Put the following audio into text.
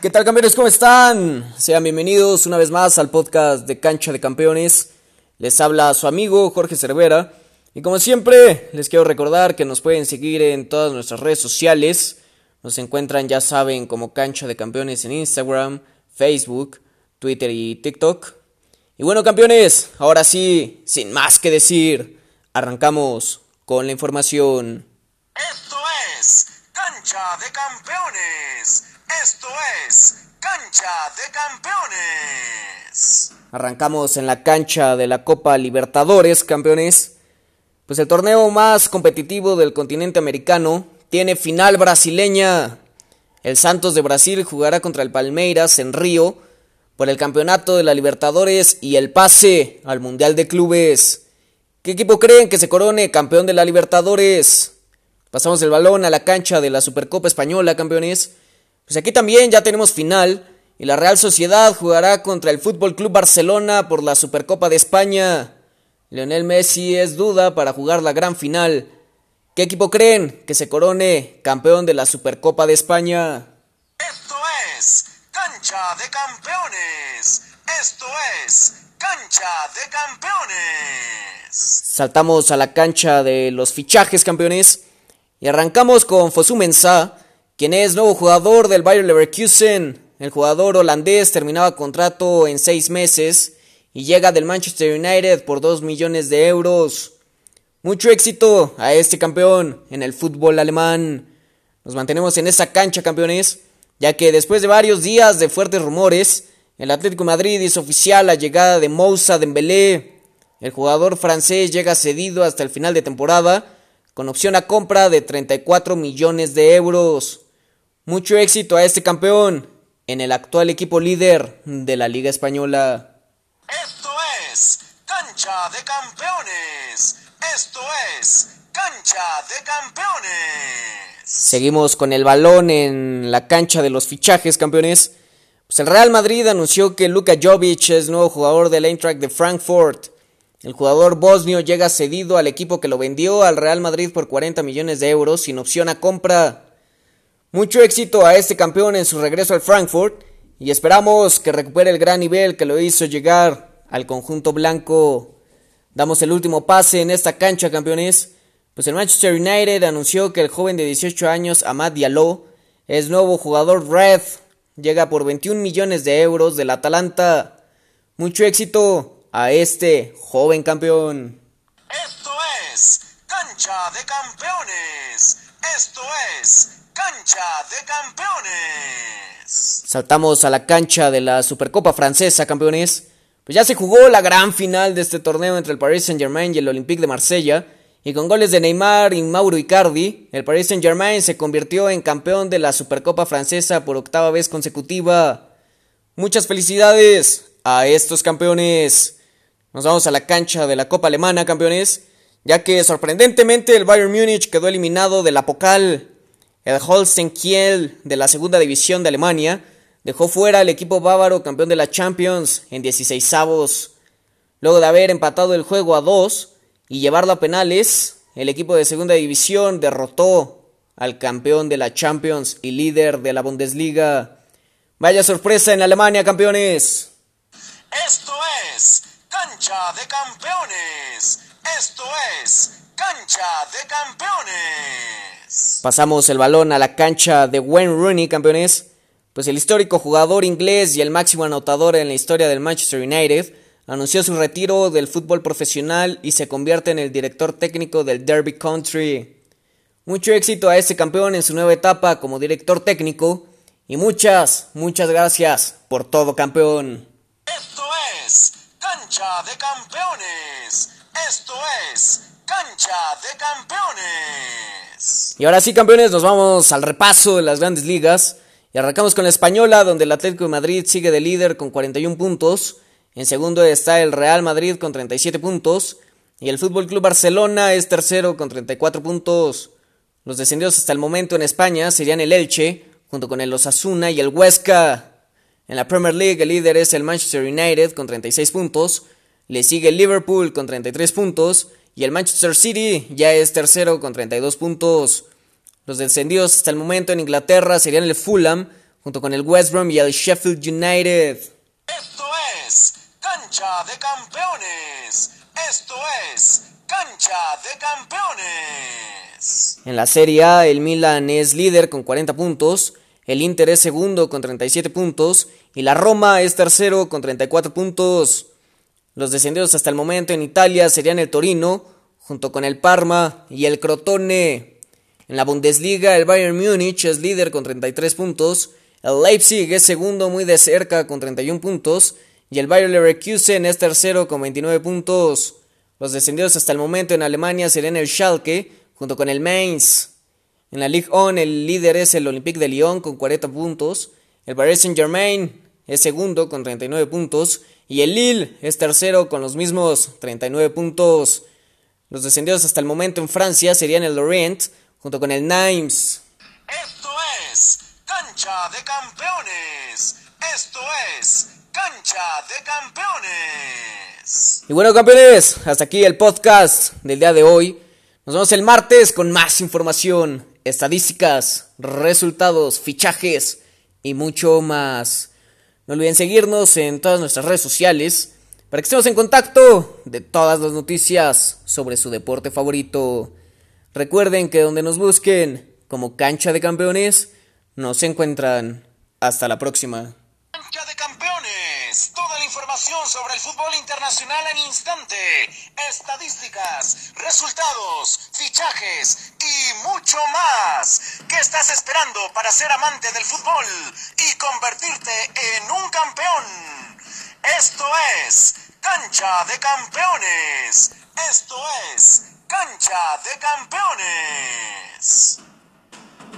¿Qué tal campeones? ¿Cómo están? Sean bienvenidos una vez más al podcast de Cancha de Campeones. Les habla su amigo Jorge Cervera. Y como siempre, les quiero recordar que nos pueden seguir en todas nuestras redes sociales. Nos encuentran, ya saben, como Cancha de Campeones en Instagram, Facebook, Twitter y TikTok. Y bueno, campeones, ahora sí, sin más que decir, arrancamos con la información. Esto es Cancha de Campeones. Esto es Cancha de Campeones. Arrancamos en la cancha de la Copa Libertadores, campeones. Pues el torneo más competitivo del continente americano tiene final brasileña. El Santos de Brasil jugará contra el Palmeiras en Río por el campeonato de la Libertadores y el pase al Mundial de Clubes. ¿Qué equipo creen que se corone campeón de la Libertadores? Pasamos el balón a la cancha de la Supercopa Española, campeones. Pues aquí también ya tenemos final y la Real Sociedad jugará contra el Fútbol Club Barcelona por la Supercopa de España. Lionel Messi es duda para jugar la gran final. ¿Qué equipo creen que se corone campeón de la Supercopa de España? Esto es Cancha de Campeones. Esto es Cancha de Campeones. Saltamos a la cancha de los fichajes campeones y arrancamos con Fosu Mensah, quien es nuevo jugador del Bayer Leverkusen. El jugador holandés terminaba contrato en seis meses y llega del Manchester United por 2 millones de euros. Mucho éxito a este campeón en el fútbol alemán. Nos mantenemos en esa cancha, campeones, ya que después de varios días de fuertes rumores, el Atlético Madrid hizo oficial la llegada de Moussa Dembélé. El jugador francés llega cedido hasta el final de temporada, con opción a compra de 34 millones de euros. Mucho éxito a este campeón en el actual equipo líder de la Liga Española. Esto es Cancha de Campeones. Esto es Cancha de Campeones. Seguimos con el balón en la cancha de los fichajes, campeones. Pues el Real Madrid anunció que Luka Jovic es nuevo jugador del Eintracht de Frankfurt. El jugador bosnio llega cedido al equipo que lo vendió al Real Madrid por 40 millones de euros sin opción a compra. Mucho éxito a este campeón en su regreso al Frankfurt y esperamos que recupere el gran nivel que lo hizo llegar al conjunto blanco. Damos el último pase en esta cancha, campeones. Pues el Manchester United anunció que el joven de 18 años, Amad Diallo, es nuevo jugador Red. Llega por 21 millones de euros del Atalanta. Mucho éxito a este joven campeón. Esto es Cancha de Campeones. Esto es Cancha de Campeones. Saltamos a la cancha de la Supercopa Francesa, campeones. Pues ya se jugó la gran final de este torneo entre el Paris Saint-Germain y el Olympique de Marsella. Y con goles de Neymar y Mauro Icardi, el Paris Saint-Germain se convirtió en campeón de la Supercopa Francesa por octava vez consecutiva. Muchas felicidades a estos campeones. Nos vamos a la cancha de la Copa Alemana, campeones, ya que sorprendentemente el Bayern Múnich quedó eliminado de la Pokal. El Holstein Kiel de la segunda división de Alemania dejó fuera al equipo bávaro campeón de la Champions en 16 avos. Luego de haber empatado el juego a dos y llevarlo a penales, el equipo de segunda división derrotó al campeón de la Champions y líder de la Bundesliga. Vaya sorpresa en Alemania, campeones. Esto es Cancha de Campeones. Esto es Cancha de Campeones. Pasamos el balón a la cancha de Wayne Rooney, campeones. Pues el histórico jugador inglés y el máximo anotador en la historia del Manchester United anunció su retiro del fútbol profesional y se convierte en el director técnico del Derby Country. Mucho éxito a este campeón en su nueva etapa como director técnico y muchas, muchas gracias por todo campeón. Esto es Cancha de Campeones. Esto es Cancha de Campeones. Y ahora sí, campeones, nos vamos al repaso de las grandes ligas. Y arrancamos con la española, donde el Atlético de Madrid sigue de líder con 41 puntos. En segundo está el Real Madrid con 37 puntos. Y el Fútbol Club Barcelona es tercero con 34 puntos. Los descendidos hasta el momento en España serían el Elche, junto con el Osasuna y el Huesca. En la Premier League el líder es el Manchester United con 36 puntos. Le sigue el Liverpool con 33 puntos. Y el Manchester City ya es tercero con 32 puntos. Los descendidos hasta el momento en Inglaterra serían el Fulham, junto con el West Brom y el Sheffield United. Esto es Cancha de Campeones. Esto es Cancha de Campeones. En la Serie A, el Milan es líder con 40 puntos, el Inter es segundo con 37 puntos y la Roma es tercero con 34 puntos. Los descendidos hasta el momento en Italia serían el Torino, junto con el Parma y el Crotone. En la Bundesliga, el Bayern Múnich es líder con 33 puntos, el Leipzig es segundo muy de cerca con 31 puntos y el Bayer Leverkusen es tercero con 29 puntos. Los descendidos hasta el momento en Alemania serían el Schalke junto con el Mainz. En la Ligue 1 el líder es el Olympique de Lyon con 40 puntos, el Paris Saint-Germain es segundo con 39 puntos y el Lille es tercero con los mismos 39 puntos. Los descendidos hasta el momento en Francia serían el Lorient junto con el Nimes. Esto es Cancha de Campeones. Esto es Cancha de Campeones. Y bueno, campeones, hasta aquí el podcast del día de hoy. Nos vemos el martes con más información, estadísticas, resultados, fichajes y mucho más. No olviden seguirnos en todas nuestras redes sociales para que estemos en contacto de todas las noticias sobre su deporte favorito. Recuerden que donde nos busquen como cancha de campeones, nos encuentran. Hasta la próxima. Cancha de Campeones. Toda la información sobre el fútbol internacional en instante. Estadísticas, resultados, fichajes y mucho más. ¿Qué estás esperando para ser amante del fútbol y convertirte en un campeón? Esto es Cancha de Campeones. Esto es Cancha de Campeones.